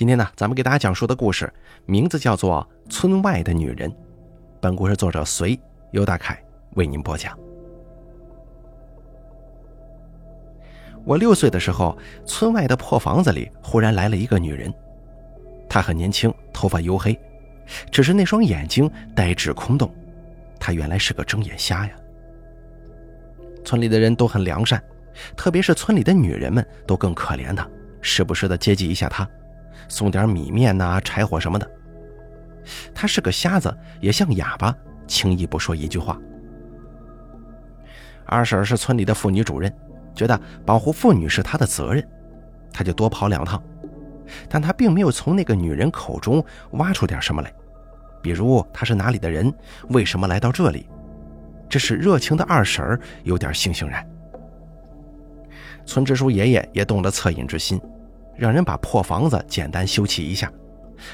今天呢，咱们给大家讲述的故事名字叫做《村外的女人》。本故事作者隋尤大凯为您播讲。我六岁的时候，村外的破房子里忽然来了一个女人，她很年轻，头发黝黑，只是那双眼睛呆滞空洞，她原来是个睁眼瞎呀。村里的人都很良善，特别是村里的女人们都更可怜她，时不时的接济一下她。送点米面呐、柴火什么的。他是个瞎子，也像哑巴，轻易不说一句话。二婶是村里的妇女主任，觉得保护妇女是她的责任，他就多跑两趟。但他并没有从那个女人口中挖出点什么来，比如她是哪里的人，为什么来到这里，这是热情的二婶有点悻悻然。村支书爷爷也动了恻隐之心。让人把破房子简单修葺一下，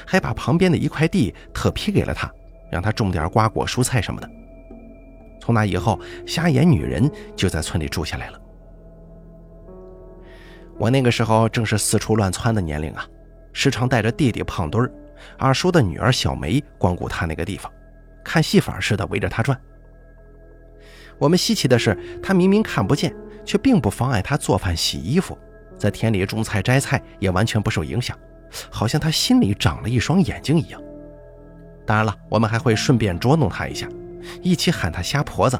还把旁边的一块地特批给了他，让他种点瓜果蔬菜什么的。从那以后，瞎眼女人就在村里住下来了。我那个时候正是四处乱窜的年龄啊，时常带着弟弟胖墩儿、二叔的女儿小梅光顾他那个地方，看戏法似的围着他转。我们稀奇的是，他明明看不见，却并不妨碍他做饭、洗衣服。在田里种菜摘菜也完全不受影响，好像他心里长了一双眼睛一样。当然了，我们还会顺便捉弄他一下，一起喊他瞎婆子，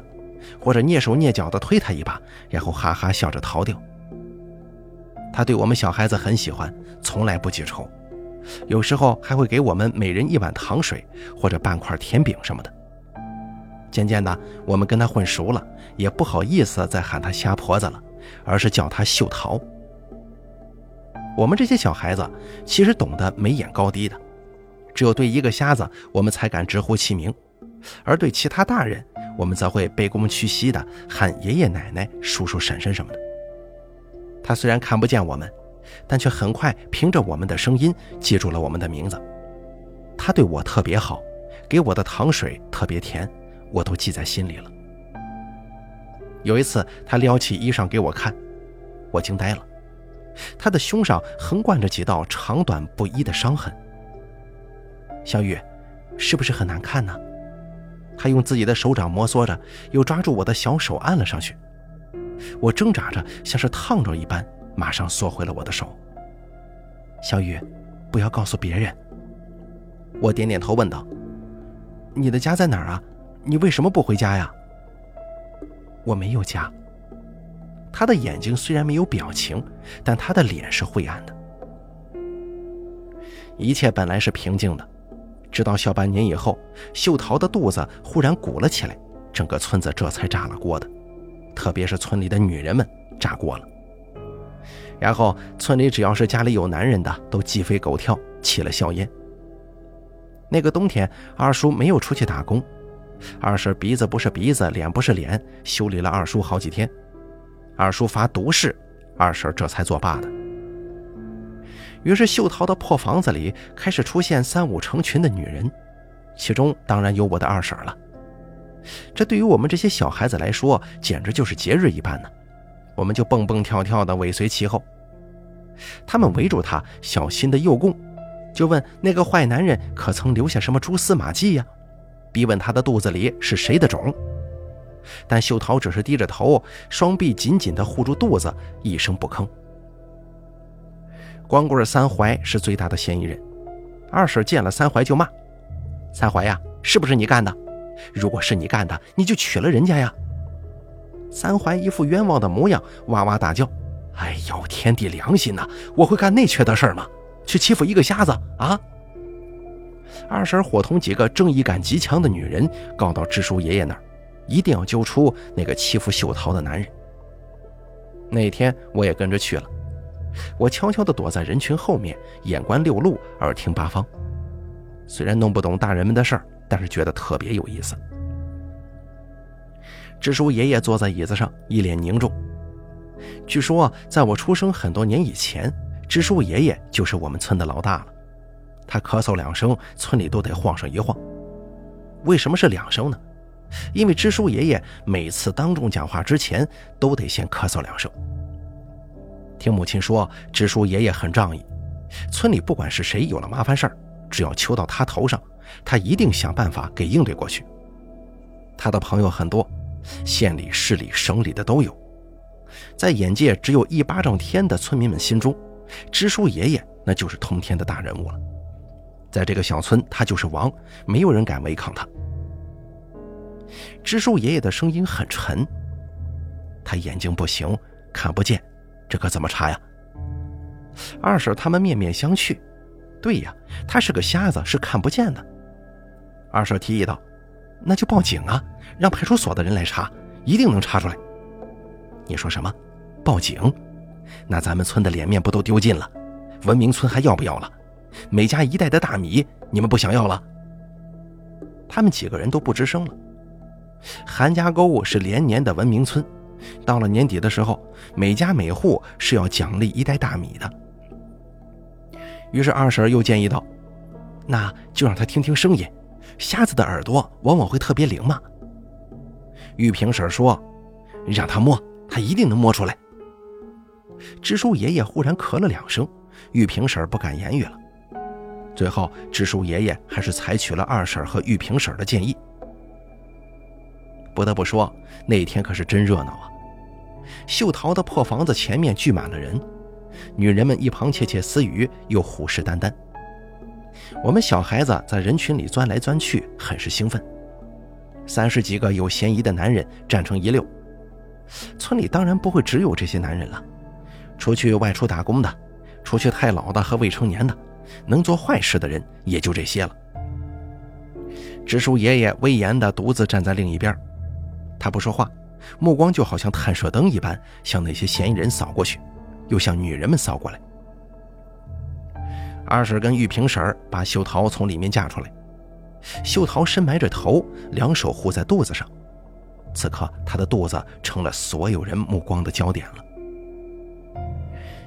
或者蹑手蹑脚地推他一把，然后哈哈笑着逃掉。他对我们小孩子很喜欢，从来不记仇，有时候还会给我们每人一碗糖水或者半块甜饼什么的。渐渐的，我们跟他混熟了，也不好意思再喊他瞎婆子了，而是叫他秀桃。我们这些小孩子其实懂得眉眼高低的，只有对一个瞎子，我们才敢直呼其名；而对其他大人，我们则会卑躬屈膝的喊爷爷奶奶、叔叔婶婶什么的。他虽然看不见我们，但却很快凭着我们的声音记住了我们的名字。他对我特别好，给我的糖水特别甜，我都记在心里了。有一次，他撩起衣裳给我看，我惊呆了。他的胸上横贯着几道长短不一的伤痕。小雨，是不是很难看呢？他用自己的手掌摩挲着，又抓住我的小手按了上去。我挣扎着，像是烫着一般，马上缩回了我的手。小雨，不要告诉别人。我点点头，问道：“你的家在哪儿啊？你为什么不回家呀？”我没有家。他的眼睛虽然没有表情，但他的脸是灰暗的。一切本来是平静的，直到小半年以后，秀桃的肚子忽然鼓了起来，整个村子这才炸了锅的，特别是村里的女人们炸锅了。然后村里只要是家里有男人的，都鸡飞狗跳，起了硝烟。那个冬天，二叔没有出去打工，二婶鼻子不是鼻子，脸不是脸，修理了二叔好几天。二叔发毒誓，二婶这才作罢的。于是秀桃的破房子里开始出现三五成群的女人，其中当然有我的二婶了。这对于我们这些小孩子来说，简直就是节日一般呢。我们就蹦蹦跳跳的尾随其后。他们围住他，小心的诱供，就问那个坏男人可曾留下什么蛛丝马迹呀？逼问他的肚子里是谁的种。但秀桃只是低着头，双臂紧紧地护住肚子，一声不吭。光棍三槐是最大的嫌疑人，二婶见了三槐就骂：“三槐呀，是不是你干的？如果是你干的，你就娶了人家呀！”三槐一副冤枉的模样，哇哇大叫：“哎呦，天地良心呐！我会干那缺德事儿吗？去欺负一个瞎子啊！”二婶伙同几个正义感极强的女人，告到支书爷爷那儿。一定要揪出那个欺负秀桃的男人。那天我也跟着去了，我悄悄地躲在人群后面，眼观六路，耳听八方。虽然弄不懂大人们的事儿，但是觉得特别有意思。支书爷爷坐在椅子上，一脸凝重。据说，在我出生很多年以前，支书爷爷就是我们村的老大了。他咳嗽两声，村里都得晃上一晃。为什么是两声呢？因为支书爷爷每次当众讲话之前，都得先咳嗽两声。听母亲说，支书爷爷很仗义，村里不管是谁有了麻烦事儿，只要求到他头上，他一定想办法给应对过去。他的朋友很多，县里、市里、省里的都有。在眼界只有一巴掌天的村民们心中，支书爷爷那就是通天的大人物了。在这个小村，他就是王，没有人敢违抗他。支书爷爷的声音很沉，他眼睛不行，看不见，这可怎么查呀？二婶他们面面相觑，对呀，他是个瞎子，是看不见的。二婶提议道：“那就报警啊，让派出所的人来查，一定能查出来。”你说什么？报警？那咱们村的脸面不都丢尽了？文明村还要不要了？每家一袋的大米，你们不想要了？他们几个人都不吱声了。韩家沟是连年的文明村，到了年底的时候，每家每户是要奖励一袋大米的。于是二婶又建议道：“那就让他听听声音，瞎子的耳朵往往会特别灵嘛。”玉萍婶说：“让他摸。”他一定能摸出来。支书爷爷忽然咳了两声，玉萍婶不敢言语了。最后，支书爷爷还是采取了二婶和玉萍婶的建议。不得不说，那天可是真热闹啊！秀桃的破房子前面聚满了人，女人们一旁窃窃私语，又虎视眈眈。我们小孩子在人群里钻来钻去，很是兴奋。三十几个有嫌疑的男人站成一溜。村里当然不会只有这些男人了，出去外出打工的，出去太老的和未成年的，能做坏事的人也就这些了。支书爷爷威严地独自站在另一边，他不说话，目光就好像探射灯一般，向那些嫌疑人扫过去，又向女人们扫过来。二婶跟玉萍婶把秀桃从里面架出来，秀桃深埋着头，两手护在肚子上。此刻，她的肚子成了所有人目光的焦点了。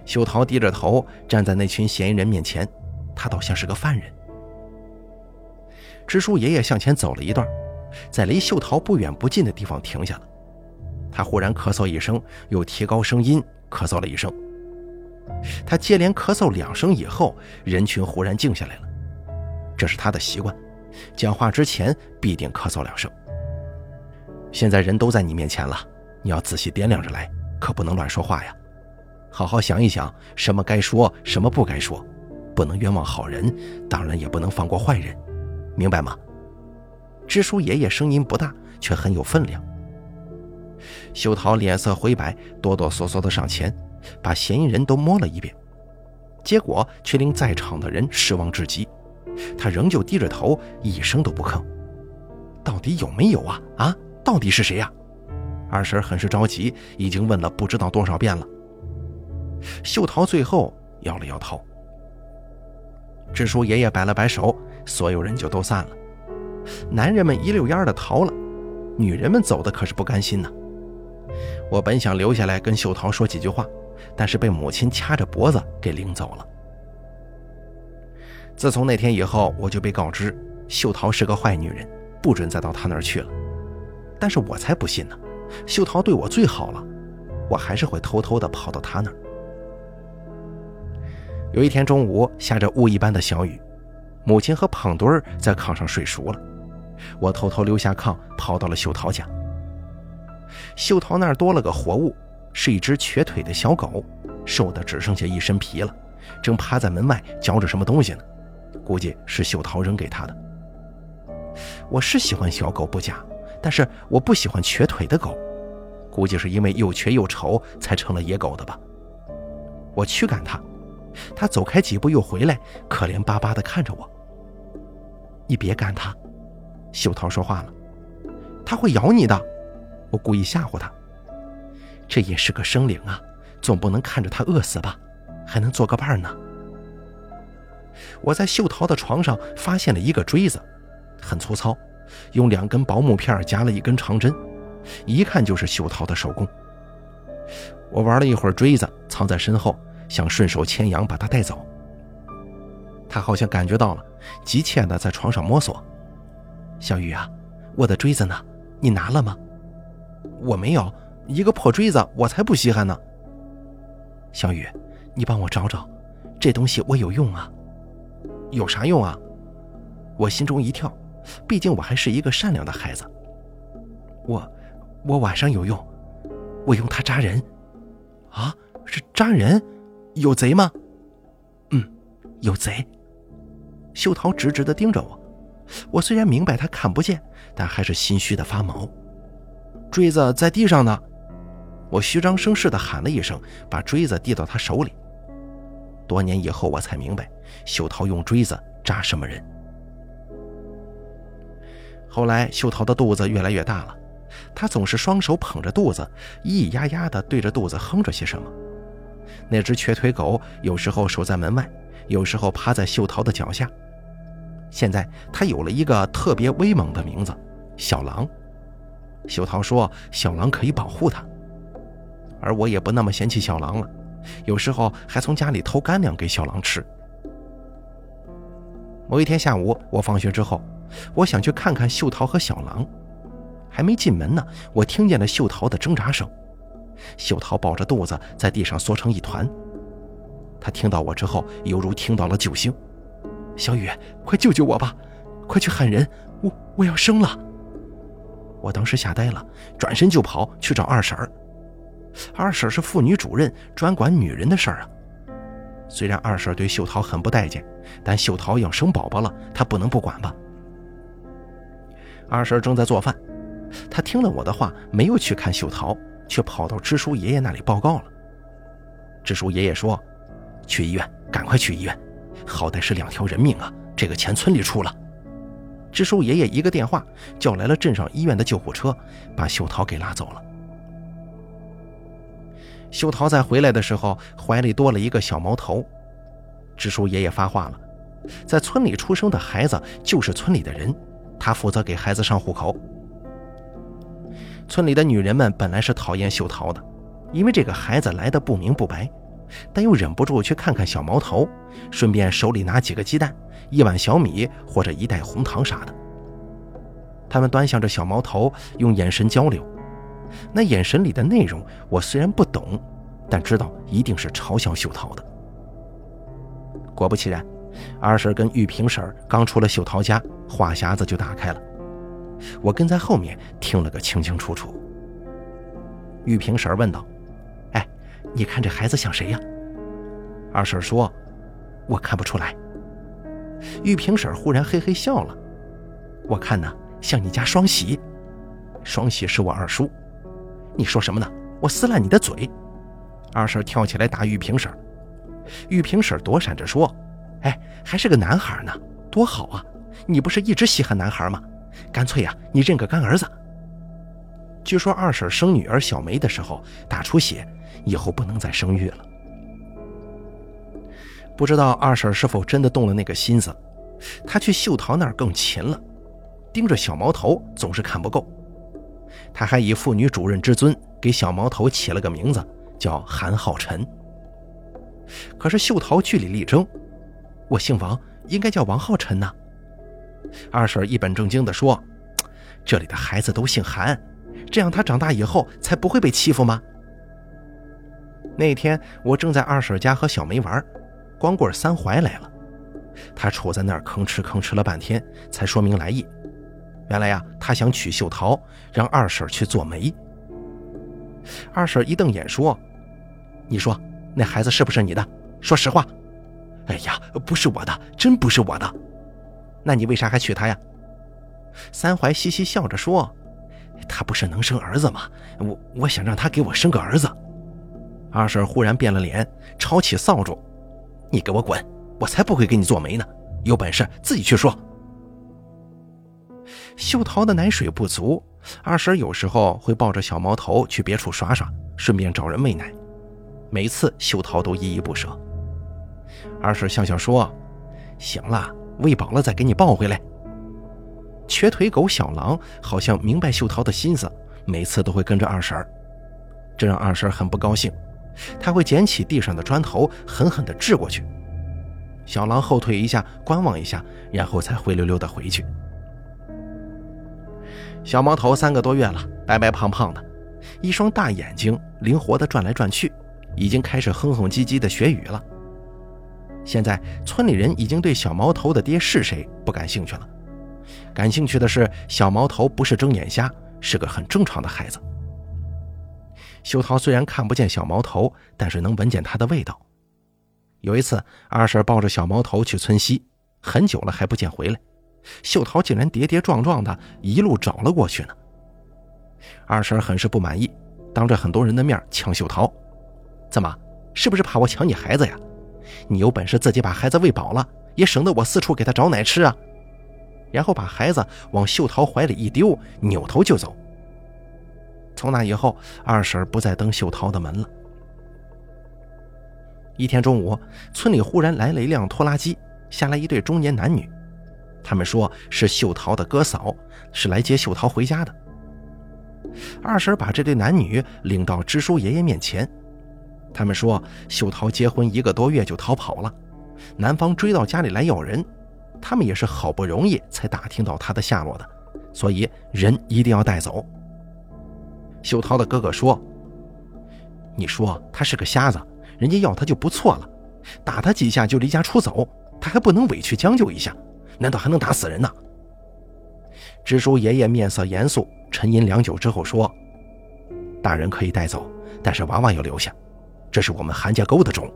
秀桃低着头站在那群嫌疑人面前，他倒像是个犯人。支书爷爷向前走了一段，在离秀桃不远不近的地方停下了。他忽然咳嗽一声，又提高声音咳嗽了一声。他接连咳嗽两声以后，人群忽然静下来了。这是他的习惯，讲话之前必定咳嗽两声。现在人都在你面前了，你要仔细掂量着来，可不能乱说话呀！好好想一想，什么该说，什么不该说，不能冤枉好人，当然也不能放过坏人，明白吗？支书爷爷声音不大，却很有分量。秀桃脸色灰白，哆哆嗦嗦的上前，把嫌疑人都摸了一遍，结果却令在场的人失望至极。他仍旧低着头，一声都不吭。到底有没有啊？啊？到底是谁呀？二婶很是着急，已经问了不知道多少遍了。秀桃最后摇了摇头。支书爷爷摆了摆手，所有人就都散了。男人们一溜烟的逃了，女人们走的可是不甘心呢。我本想留下来跟秀桃说几句话，但是被母亲掐着脖子给领走了。自从那天以后，我就被告知秀桃是个坏女人，不准再到她那儿去了。但是我才不信呢，秀桃对我最好了，我还是会偷偷的跑到她那儿。有一天中午下着雾一般的小雨，母亲和胖墩儿在炕上睡熟了，我偷偷溜下炕跑到了秀桃家。秀桃那儿多了个活物，是一只瘸腿的小狗，瘦的只剩下一身皮了，正趴在门外嚼着什么东西呢，估计是秀桃扔给他的。我是喜欢小狗不假。但是我不喜欢瘸腿的狗，估计是因为又瘸又丑才成了野狗的吧。我驱赶它，它走开几步又回来，可怜巴巴地看着我。你别赶它，秀桃说话了，它会咬你的。我故意吓唬它。这也是个生灵啊，总不能看着它饿死吧？还能做个伴呢。我在秀桃的床上发现了一个锥子，很粗糙。用两根薄木片夹了一根长针，一看就是秀桃的手工。我玩了一会儿锥子，藏在身后，想顺手牵羊把它带走。他好像感觉到了，急切地在床上摸索。小雨啊，我的锥子呢？你拿了吗？我没有，一个破锥子，我才不稀罕呢。小雨，你帮我找找，这东西我有用啊。有啥用啊？我心中一跳，毕竟我还是一个善良的孩子。我，我晚上有用，我用它扎人。啊，是扎人？有贼吗？嗯，有贼。秀桃直直的盯着我，我虽然明白他看不见，但还是心虚的发毛。锥子在地上呢，我虚张声势的喊了一声，把锥子递到他手里。多年以后，我才明白，秀桃用锥子扎什么人。后来，秀桃的肚子越来越大了，她总是双手捧着肚子，咿咿呀呀的对着肚子哼着些什么。那只瘸腿狗有时候守在门外，有时候趴在秀桃的脚下。现在，它有了一个特别威猛的名字——小狼。秀桃说：“小狼可以保护它。”而我也不那么嫌弃小狼了。有时候还从家里偷干粮给小狼吃。某一天下午，我放学之后，我想去看看秀桃和小狼。还没进门呢，我听见了秀桃的挣扎声。秀桃抱着肚子在地上缩成一团。他听到我之后，犹如听到了救星：“小雨，快救救我吧！快去喊人，我我要生了！”我当时吓呆了，转身就跑去找二婶儿。二婶是妇女主任，专管女人的事儿啊。虽然二婶对秀桃很不待见，但秀桃要生宝宝了，她不能不管吧。二婶正在做饭，她听了我的话，没有去看秀桃，却跑到支书爷爷那里报告了。支书爷爷说：“去医院，赶快去医院，好歹是两条人命啊，这个钱村里出了。”支书爷爷一个电话叫来了镇上医院的救护车，把秀桃给拉走了。秀桃在回来的时候，怀里多了一个小毛头。支书爷爷发话了，在村里出生的孩子就是村里的人，他负责给孩子上户口。村里的女人们本来是讨厌秀桃的，因为这个孩子来的不明不白，但又忍不住去看看小毛头，顺便手里拿几个鸡蛋、一碗小米或者一袋红糖啥的。他们端详着小毛头，用眼神交流。那眼神里的内容，我虽然不懂，但知道一定是嘲笑秀桃的。果不其然，二婶跟玉萍婶刚出了秀桃家，话匣子就打开了。我跟在后面听了个清清楚楚。玉萍婶问道：“，你看这孩子像谁呀？”二婶说：“我看不出来。”玉萍婶忽然嘿嘿笑了：“我看呢，像你家双喜。双喜是我二叔。”你说什么呢？我撕烂你的嘴！二婶跳起来打玉萍婶，玉萍婶躲闪着说：“哎，还是个男孩呢，多好啊！你不是一直稀罕男孩吗？干脆呀，你认个干儿子。”据说二婶生女儿小梅的时候大出血，以后不能再生育了。不知道二婶是否真的动了那个心思，她去秀桃那儿更勤了，盯着小毛头总是看不够。她还以妇女主任之尊给小毛头起了个名字，叫韩浩辰。可是秀桃据理力争：“我姓王，应该叫王浩辰呐。”二婶一本正经地说：“这里的孩子都姓韩，这样他长大以后才不会被欺负吗？”那天我正在二婶家和小梅玩，光棍三怀来了，他杵在那儿吭哧吭哧了半天，才说明来意。原来呀，他想娶秀桃，让二婶去做媒。二婶一瞪眼说：“你说那孩子是不是你的？说实话。”“哎呀，不是我的，真不是我的。”“那你为啥还娶她呀？”三怀嘻嘻笑着说：“他不是能生儿子吗？我我想让他给我生个儿子。”二婶忽然变了脸，抄起扫帚：“你给我滚！我才不会给你做媒呢！有本事自己去说。”秀桃的奶水不足，二婶有时候会抱着小毛头去别处耍耍，顺便找人喂奶。每次秀桃都依依不舍。二婶笑笑说：“行了，喂饱了再给你抱回来。”瘸腿狗小狼好像明白秀桃的心思，每次都会跟着二婶这让二婶很不高兴。他会捡起地上的砖头，狠狠地掷过去。小狼后退一下，观望一下，然后才灰溜溜地回去。小毛头三个多月了，白白胖胖的，一双大眼睛灵活地转来转去，已经开始哼哼唧唧地学语了。现在村里人已经对小毛头的爹是谁不感兴趣了，感兴趣的是小毛头不是睁眼瞎，是个很正常的孩子。秀桃虽然看不见小毛头，但是能闻见他的味道。有一次，二婶抱着小毛头去村西，很久了还不见回来，秀桃竟然跌跌撞撞的一路找了过去呢。二婶很是不满意，当着很多人的面抢秀桃：“怎么，是不是怕我抢你孩子呀？你有本事自己把孩子喂饱了，也省得我四处给他找奶吃啊！”然后把孩子往秀桃怀里一丢，扭头就走。从那以后，二婶不再登秀桃的门了。一天中午，村里忽然来了一辆拖拉机，下来一对中年男女，他们说是秀桃的哥嫂，是来接秀桃回家的。二婶把这对男女领到支书爷爷面前，他们说秀桃结婚一个多月就逃跑了，男方追到家里来要人，他们也是好不容易才打听到他的下落的，所以人一定要带走。秀桃的哥哥说：“你说他是个瞎子，人家要他就不错了，打他几下就离家出走，他还不能委屈将就一下？难道还能打死人呢？”支书爷爷面色严肃，沉吟良久之后说：“大人可以带走，但是娃娃要留下，这是我们韩家沟的种。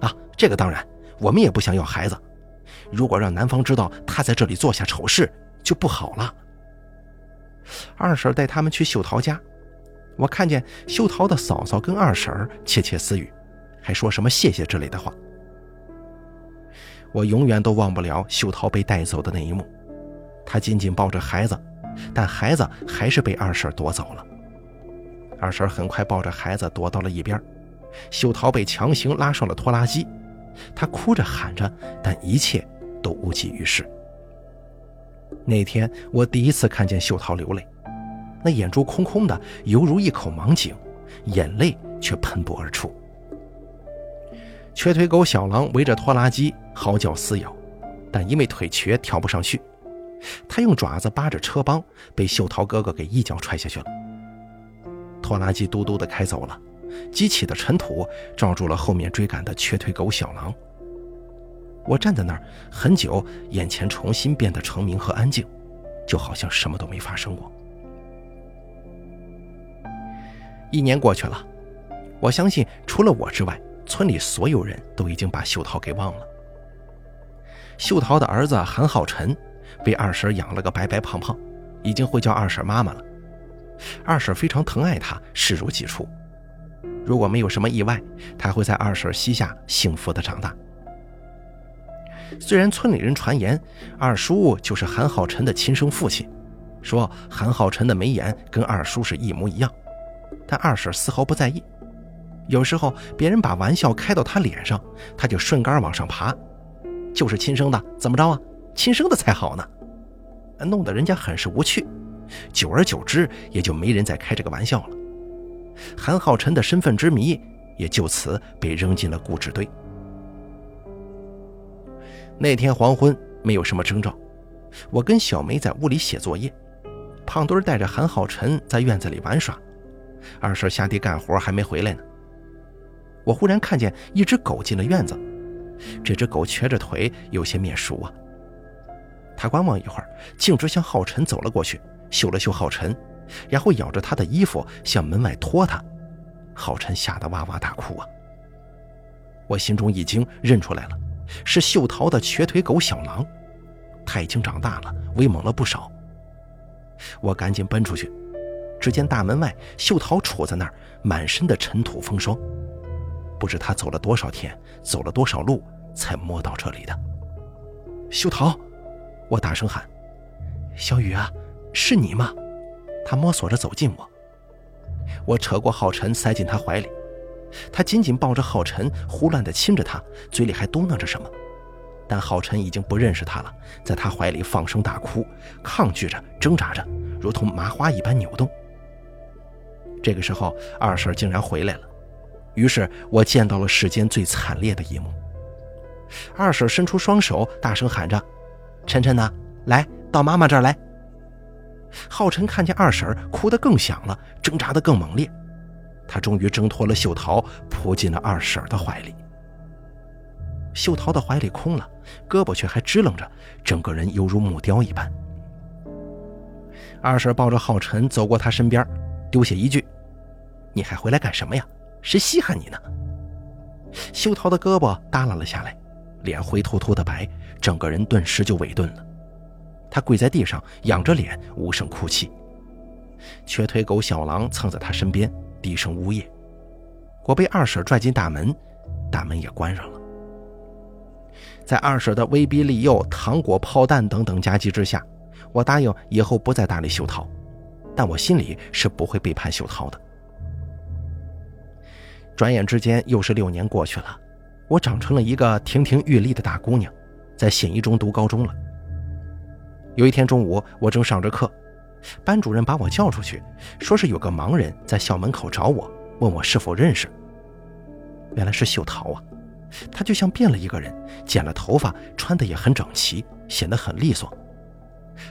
啊，这个当然，我们也不想要孩子。如果让男方知道他在这里做下丑事，就不好了。”二婶带他们去秀桃家。我看见秀桃的嫂嫂跟二婶窃窃私语，还说什么谢谢之类的话。我永远都忘不了秀桃被带走的那一幕，她紧紧抱着孩子，但孩子还是被二婶夺走了。二婶很快抱着孩子躲到了一边，秀桃被强行拉上了拖拉机，她哭着喊着，但一切都无济于事。那天我第一次看见秀桃流泪。那眼珠空空的，犹如一口盲井，眼泪却喷薄而出。瘸腿狗小狼围着拖拉机嚎叫撕咬，但因为腿瘸跳不上去。它用爪子扒着车帮，被秀桃哥哥给一脚踹下去了。拖拉机嘟嘟的开走了，激起的尘土罩住了后面追赶的瘸腿狗小狼。我站在那儿很久，眼前重新变得澄明和安静，就好像什么都没发生过。一年过去了，我相信除了我之外，村里所有人都已经把秀桃给忘了。秀桃的儿子韩浩辰被二婶养了个白白胖胖，已经会叫二婶妈妈了。二婶非常疼爱他，视如己出。如果没有什么意外，他会在二婶膝下幸福的长大。虽然村里人传言二叔就是韩浩辰的亲生父亲，说韩浩辰的眉眼跟二叔是一模一样。但二婶丝毫不在意，有时候别人把玩笑开到他脸上，他就顺杆往上爬。就是亲生的，怎么着啊？亲生的才好呢，弄得人家很是无趣。久而久之，也就没人再开这个玩笑了。韩浩辰的身份之谜也就此被扔进了故纸堆。那天黄昏，没有什么征兆，我跟小梅在屋里写作业，胖墩带着韩浩辰在院子里玩耍。二婶下地干活还没回来呢，我忽然看见一只狗进了院子，这只狗瘸着腿，有些面熟啊。他观望一会儿，径直向浩辰走了过去，嗅了嗅浩辰，然后咬着他的衣服向门外拖他。浩辰吓得哇哇大哭啊！我心中一惊，认出来了，是秀桃的瘸腿狗小狼，他已经长大了，威猛了不少。我赶紧奔出去。只见大门外，秀桃杵在那儿，满身的尘土风霜，不知他走了多少天，走了多少路，才摸到这里的。秀桃，我大声喊：“小雨啊，是你吗？”他摸索着走近我，我扯过浩辰，塞进他怀里，他紧紧抱着浩辰，胡乱地亲着他，嘴里还嘟囔着什么，但浩辰已经不认识他了，在他怀里放声大哭，抗拒着，挣扎着，如同麻花一般扭动。这个时候，二婶竟然回来了，于是我见到了世间最惨烈的一幕。二婶伸出双手，大声喊着：“晨晨呢？来到妈妈这儿来。”浩辰看见二婶，哭得更响了，挣扎得更猛烈。他终于挣脱了秀桃，扑进了二婶的怀里。秀桃的怀里空了，胳膊却还支棱着，整个人犹如木雕一般。二婶抱着浩辰走过他身边，丢下一句：“你还回来干什么呀？谁稀罕你呢？”秀桃的胳膊耷拉了下来，脸灰秃秃的白，整个人顿时就萎顿了。他跪在地上，仰着脸，无声哭泣。瘸腿狗小狼蹭在他身边，低声呜咽。我被二婶拽进大门，大门也关上了。在二婶的威逼利诱、糖果、炮弹等等夹击之下，我答应以后不再搭理秀桃，但我心里是不会背叛秀桃的。转眼之间又是六年过去了，我长成了一个亭亭玉立的大姑娘，在县一中读高中了。有一天中午，我正上着课，班主任把我叫出去，说是有个盲人在校门口找我，问我是否认识。原来是秀桃啊，她就像变了一个人，剪了头发，穿的也很整齐，显得很利索。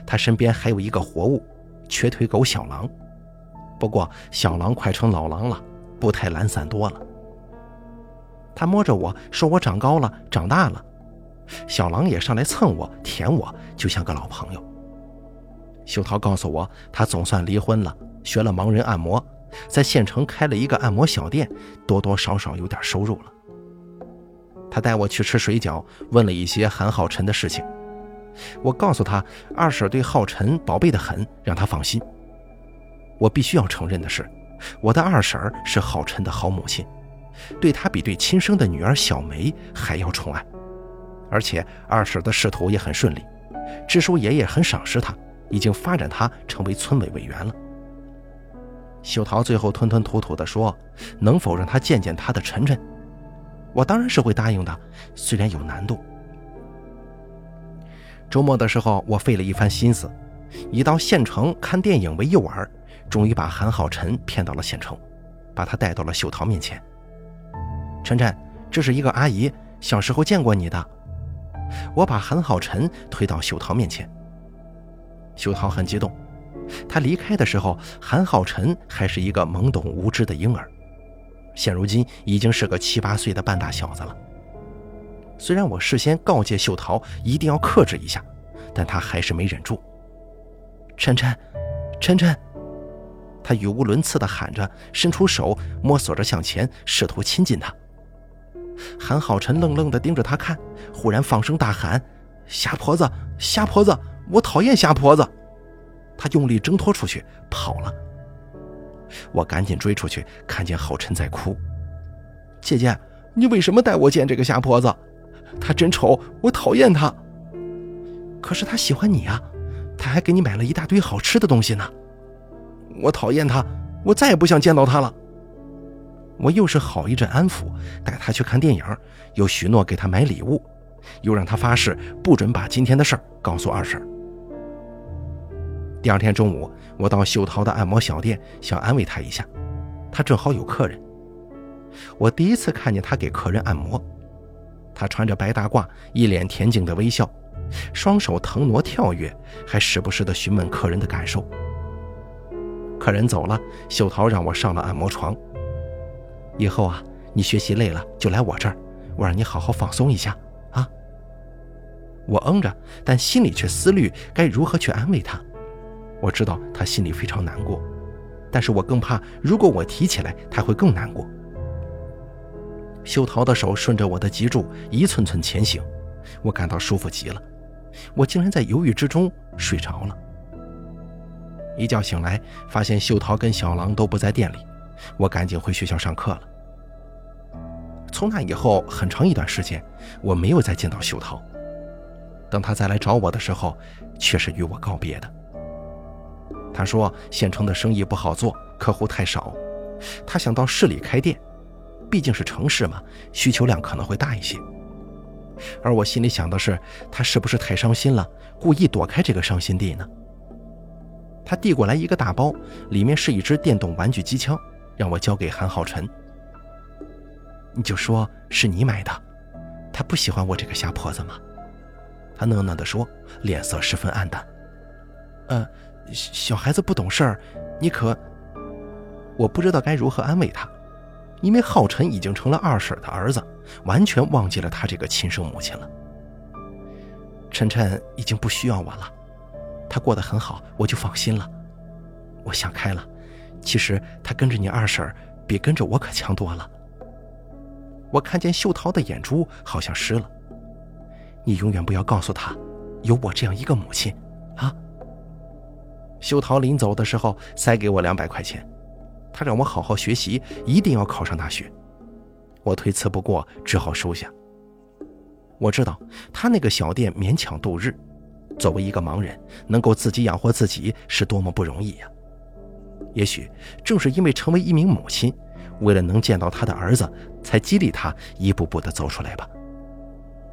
她身边还有一个活物，瘸腿狗小狼，不过小狼快成老狼了。步态懒散多了。他摸着我说：“我长高了，长大了。”小狼也上来蹭我，舔我，就像个老朋友。秀桃告诉我，她总算离婚了，学了盲人按摩，在县城开了一个按摩小店，多多少少有点收入了。他带我去吃水饺，问了一些韩浩辰的事情。我告诉他，二婶对浩辰宝贝的很，让他放心。我必须要承认的是。我的二婶是浩辰的好母亲，对他比对亲生的女儿小梅还要宠爱，而且二婶的仕途也很顺利，支书爷爷很赏识她，已经发展他成为村委委员了。秀桃最后吞吞吐吐地说：“能否让他见见他的晨晨？”我当然是会答应的，虽然有难度。周末的时候，我费了一番心思，以到县城看电影为诱饵。终于把韩浩辰骗到了县城，把他带到了秀桃面前。晨晨，这是一个阿姨，小时候见过你的。我把韩浩辰推到秀桃面前。秀桃很激动，他离开的时候，韩浩辰还是一个懵懂无知的婴儿，现如今已经是个七八岁的半大小子了。虽然我事先告诫秀桃一定要克制一下，但他还是没忍住。晨晨，晨晨。他语无伦次地喊着，伸出手摸索着向前，试图亲近他。韩浩辰愣愣地盯着他看，忽然放声大喊：“瞎婆子，瞎婆子，我讨厌瞎婆子！”他用力挣脱出去，跑了。我赶紧追出去，看见郝晨在哭：“姐姐，你为什么带我见这个瞎婆子？她真丑，我讨厌她。可是她喜欢你啊，她还给你买了一大堆好吃的东西呢。”我讨厌她，我再也不想见到她了。我又是好一阵安抚，带他去看电影，又许诺给他买礼物，又让他发誓不准把今天的事儿告诉二婶。第二天中午，我到秀桃的按摩小店，想安慰她一下，她正好有客人。我第一次看见她给客人按摩，她穿着白大褂，一脸恬静的微笑，双手腾挪跳跃，还时不时的询问客人的感受。客人走了，秀桃让我上了按摩床。以后啊，你学习累了就来我这儿，我让你好好放松一下啊。我嗯着，但心里却思虑该如何去安慰她。我知道他心里非常难过，但是我更怕如果我提起来，他会更难过。秀桃的手顺着我的脊柱一寸寸前行，我感到舒服极了。我竟然在犹豫之中睡着了。一觉醒来，发现秀桃跟小狼都不在店里，我赶紧回学校上课了。从那以后，很长一段时间，我没有再见到秀桃。等他再来找我的时候，却是与我告别的。他说县城的生意不好做，客户太少，他想到市里开店，毕竟是城市嘛，需求量可能会大一些。而我心里想的是，他是不是太伤心了，故意躲开这个伤心地呢？他递过来一个大包，里面是一支电动玩具机枪，让我交给韩浩辰。你就说是你买的，他不喜欢我这个瞎婆子吗？他讷讷地说，脸色十分暗淡。呃，小孩子不懂事儿，你可……我不知道该如何安慰他。因为浩辰已经成了二婶的儿子，完全忘记了他这个亲生母亲了。晨晨已经不需要我了，他过得很好，我就放心了。我想开了，其实他跟着你二婶，比跟着我可强多了。我看见秀桃的眼珠好像湿了。你永远不要告诉他，有我这样一个母亲，啊。秀桃临走的时候塞给我两百块钱，他让我好好学习，一定要考上大学。我推辞不过，只好收下。我知道他那个小店勉强度日，作为一个盲人，能够自己养活自己是多么不容易呀！也许正是因为成为一名母亲，为了能见到他的儿子，才激励他一步步的走出来吧。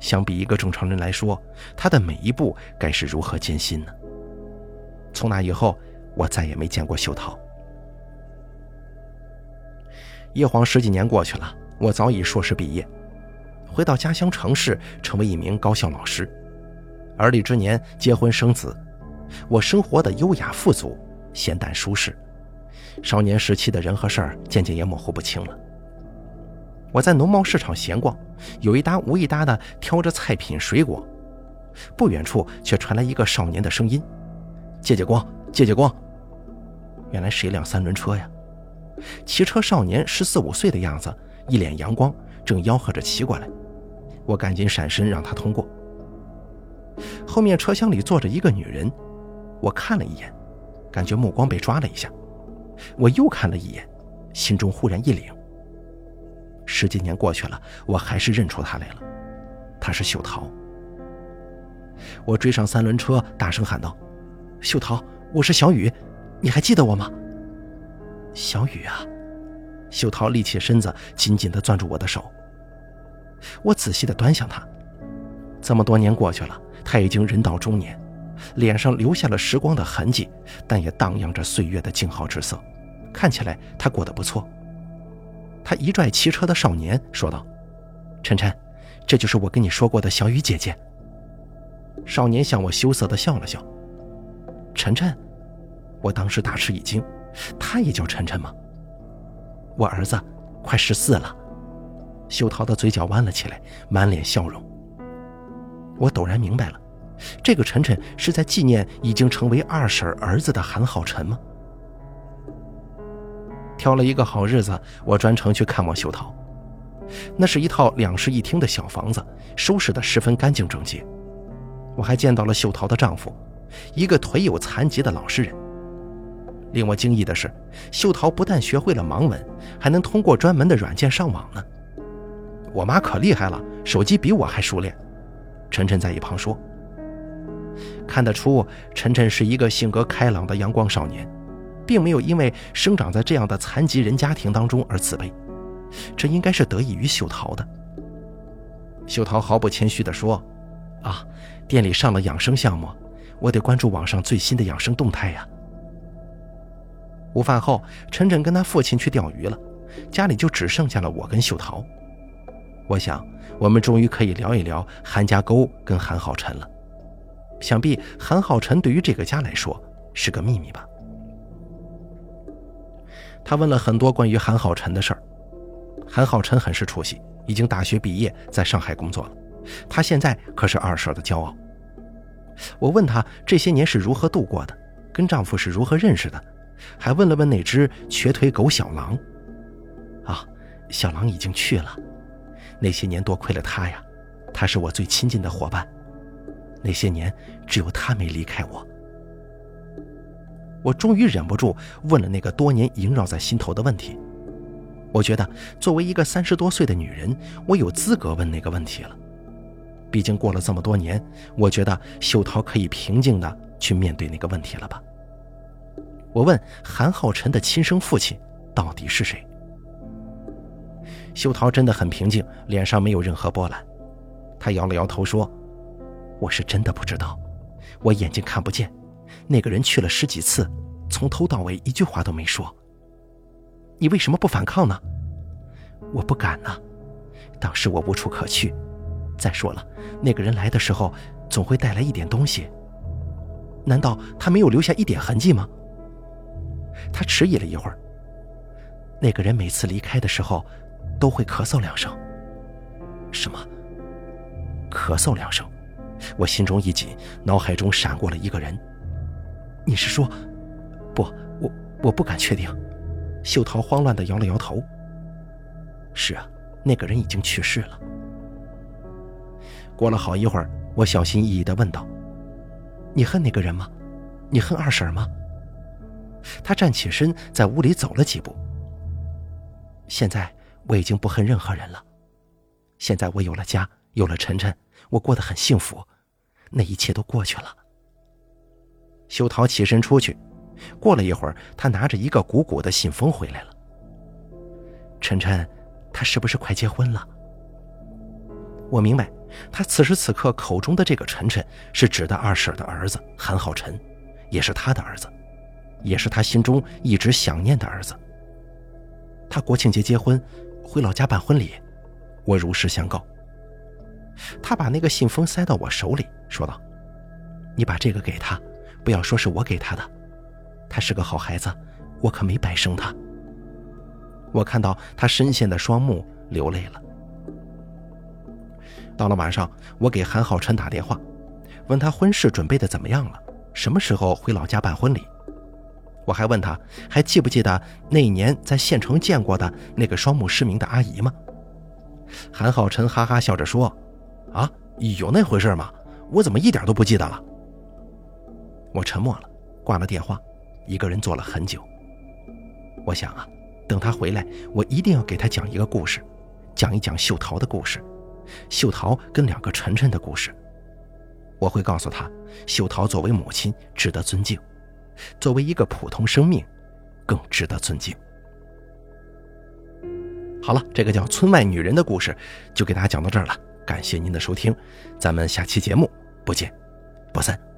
相比一个正常人来说，他的每一步该是如何艰辛呢？从那以后，我再也没见过秀桃。一晃十几年过去了，我早已硕士毕业。回到家乡城市，成为一名高校老师，而立之年结婚生子，我生活的优雅富足，闲淡舒适，少年时期的人和事儿渐渐也模糊不清了。我在农贸市场闲逛，有一搭无一搭的挑着菜品水果，不远处却传来一个少年的声音：“借借光，借借光。”原来是一辆三轮车呀！骑车少年十四五岁的样子，一脸阳光，正吆喝着骑过来。我赶紧闪身让他通过。后面车厢里坐着一个女人，我看了一眼，感觉目光被抓了一下。我又看了一眼，心中忽然一凛。十几年过去了，我还是认出她来了，她是秀桃。我追上三轮车，大声喊道：“秀桃，我是小雨，你还记得我吗？”小雨啊，秀桃立起身子，紧紧地攥住我的手。我仔细地端详他，这么多年过去了，他已经人到中年，脸上留下了时光的痕迹，但也荡漾着岁月的静好之色，看起来他过得不错。他一拽骑车的少年，说道：“晨晨，这就是我跟你说过的小雨姐姐。”少年向我羞涩地笑了笑。晨晨，我当时大吃一惊，他也叫晨晨吗？我儿子快十四了。秀桃的嘴角弯了起来，满脸笑容。我陡然明白了，这个晨晨是在纪念已经成为二婶儿子的韩浩晨吗？挑了一个好日子，我专程去看望秀桃。那是一套两室一厅的小房子，收拾得十分干净整洁。我还见到了秀桃的丈夫，一个腿有残疾的老实人。令我惊异的是，秀桃不但学会了盲文，还能通过专门的软件上网呢。我妈可厉害了，手机比我还熟练。晨晨在一旁说：“看得出，晨晨是一个性格开朗的阳光少年，并没有因为生长在这样的残疾人家庭当中而自卑，这应该是得益于秀桃的。”秀桃毫不谦虚地说：“啊，店里上了养生项目，我得关注网上最新的养生动态呀。”午饭后，晨晨跟他父亲去钓鱼了，家里就只剩下了我跟秀桃。我想，我们终于可以聊一聊韩家沟跟韩浩辰了。想必韩浩辰对于这个家来说是个秘密吧？他问了很多关于韩浩辰的事儿。韩浩辰很是出息，已经大学毕业，在上海工作了。他现在可是二婶的骄傲。我问她这些年是如何度过的，跟丈夫是如何认识的，还问了问那只瘸腿狗小狼。啊，小狼已经去了。那些年多亏了他呀，他是我最亲近的伙伴。那些年只有他没离开我。我终于忍不住问了那个多年萦绕在心头的问题。我觉得作为一个三十多岁的女人，我有资格问那个问题了。毕竟过了这么多年，我觉得秀桃可以平静的去面对那个问题了吧。我问韩浩辰的亲生父亲到底是谁？秀桃真的很平静，脸上没有任何波澜。她摇了摇头说：“我是真的不知道，我眼睛看不见。那个人去了十几次，从头到尾一句话都没说。你为什么不反抗呢？我不敢呢。当时我无处可去。再说了，那个人来的时候总会带来一点东西。难道他没有留下一点痕迹吗？”他迟疑了一会儿。那个人每次离开的时候，都会咳嗽两声。什么？咳嗽两声？我心中一紧，脑海中闪过了一个人。你是说？不，我我不敢确定。秀桃慌乱地摇了摇头。是啊，那个人已经去世了。过了好一会儿，我小心翼翼地问道：“你恨那个人吗？你恨二婶吗？”他站起身，在屋里走了几步。现在我已经不恨任何人了。现在我有了家，有了晨晨，我过得很幸福，那一切都过去了。修桃起身出去，过了一会儿，他拿着一个鼓鼓的信封回来了。晨晨，他是不是快结婚了？我明白，他此时此刻口中的这个晨晨，是指的二婶的儿子韩浩晨，也是他的儿子，也是他心中一直想念的儿子。他国庆节结婚，回老家办婚礼，我如实相告。他把那个信封塞到我手里，说道：“你把这个给他，不要说是我给他的。他是个好孩子，我可没白生他。”我看到他深陷的双目，流泪了。到了晚上，我给韩浩辰打电话，问他婚事准备的怎么样了，什么时候回老家办婚礼。我还问他还记不记得那一年在县城见过的那个双目失明的阿姨吗？韩浩辰哈哈笑着说：“啊，有那回事吗？我怎么一点都不记得了？”我沉默了，挂了电话，一个人坐了很久。我想啊，等他回来，我一定要给他讲一个故事，讲一讲秀桃的故事，秀桃跟两个晨晨的故事。我会告诉他，秀桃作为母亲值得尊敬。作为一个普通生命，更值得尊敬。好了，这个叫《村外女人》的故事就给大家讲到这儿了。感谢您的收听，咱们下期节目不见不散。